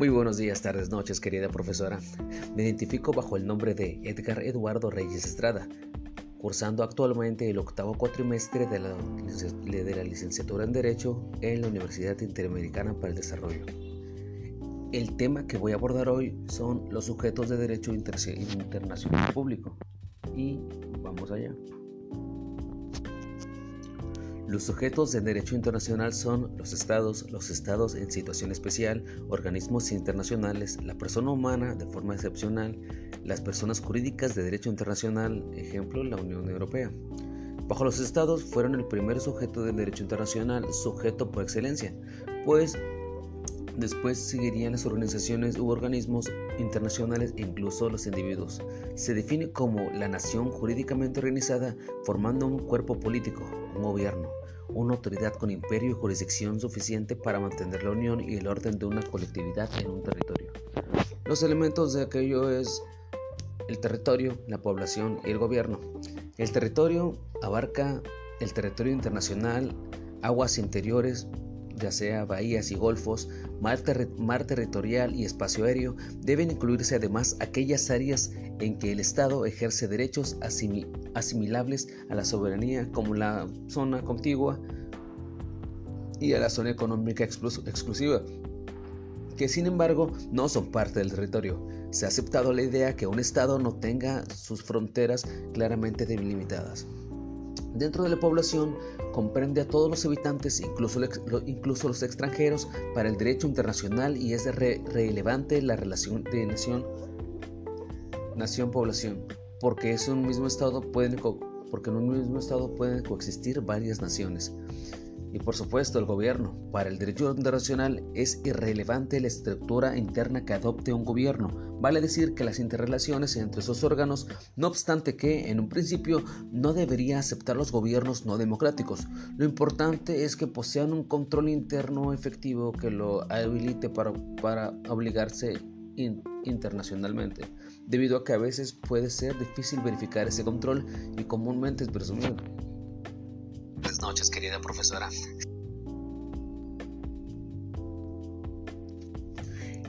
Muy buenos días, tardes, noches, querida profesora. Me identifico bajo el nombre de Edgar Eduardo Reyes Estrada, cursando actualmente el octavo cuatrimestre de la, de la licenciatura en Derecho en la Universidad Interamericana para el Desarrollo. El tema que voy a abordar hoy son los sujetos de derecho internacional público. Y vamos allá. Los sujetos de derecho internacional son los estados, los estados en situación especial, organismos internacionales, la persona humana de forma excepcional, las personas jurídicas de derecho internacional, ejemplo, la Unión Europea. Bajo los estados fueron el primer sujeto del derecho internacional, sujeto por excelencia, pues Después seguirían las organizaciones u organismos internacionales e incluso los individuos. Se define como la nación jurídicamente organizada formando un cuerpo político, un gobierno, una autoridad con imperio y jurisdicción suficiente para mantener la unión y el orden de una colectividad en un territorio. Los elementos de aquello es el territorio, la población y el gobierno. El territorio abarca el territorio internacional, aguas interiores, ya sea bahías y golfos, mar, territorial y espacio aéreo, deben incluirse además aquellas áreas en que el Estado ejerce derechos asimilables a la soberanía, como la zona contigua y a la zona económica exclusiva, que sin embargo no son parte del territorio. Se ha aceptado la idea que un Estado no tenga sus fronteras claramente delimitadas. Dentro de la población comprende a todos los habitantes, incluso, los extranjeros, para el derecho internacional y es relevante la relación de nación nación-población, porque en un mismo estado pueden coexistir varias naciones. Y por supuesto el gobierno. Para el derecho internacional es irrelevante la estructura interna que adopte un gobierno. Vale decir que las interrelaciones entre esos órganos, no obstante que en un principio no debería aceptar los gobiernos no democráticos. Lo importante es que posean un control interno efectivo que lo habilite para, para obligarse internacionalmente, debido a que a veces puede ser difícil verificar ese control y comúnmente es presumido. Noches, querida profesora.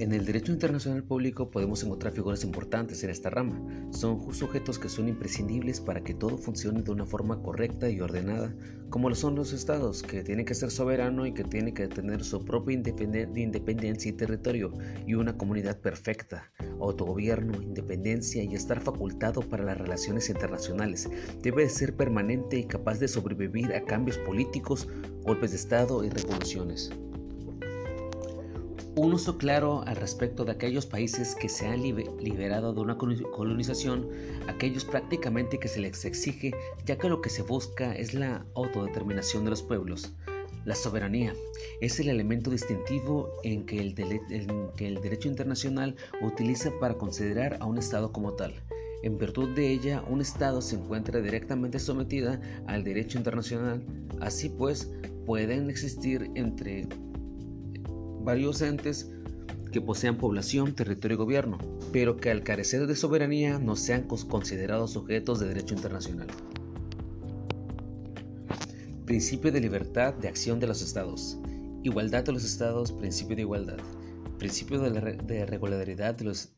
En el derecho internacional público podemos encontrar figuras importantes en esta rama. Son sujetos que son imprescindibles para que todo funcione de una forma correcta y ordenada, como lo son los estados, que tienen que ser soberano y que tienen que tener su propia independencia y territorio y una comunidad perfecta, autogobierno, independencia y estar facultado para las relaciones internacionales. Debe ser permanente y capaz de sobrevivir a cambios políticos, golpes de estado y revoluciones. Un uso claro al respecto de aquellos países que se han liberado de una colonización, aquellos prácticamente que se les exige, ya que lo que se busca es la autodeterminación de los pueblos. La soberanía es el elemento distintivo en que el, que el derecho internacional utiliza para considerar a un Estado como tal. En virtud de ella, un Estado se encuentra directamente sometida al derecho internacional. Así pues, pueden existir entre varios entes que posean población, territorio y gobierno, pero que al carecer de soberanía no sean considerados sujetos de derecho internacional. Principio de libertad de acción de los estados. Igualdad de los estados, principio de igualdad. Principio de, regularidad de los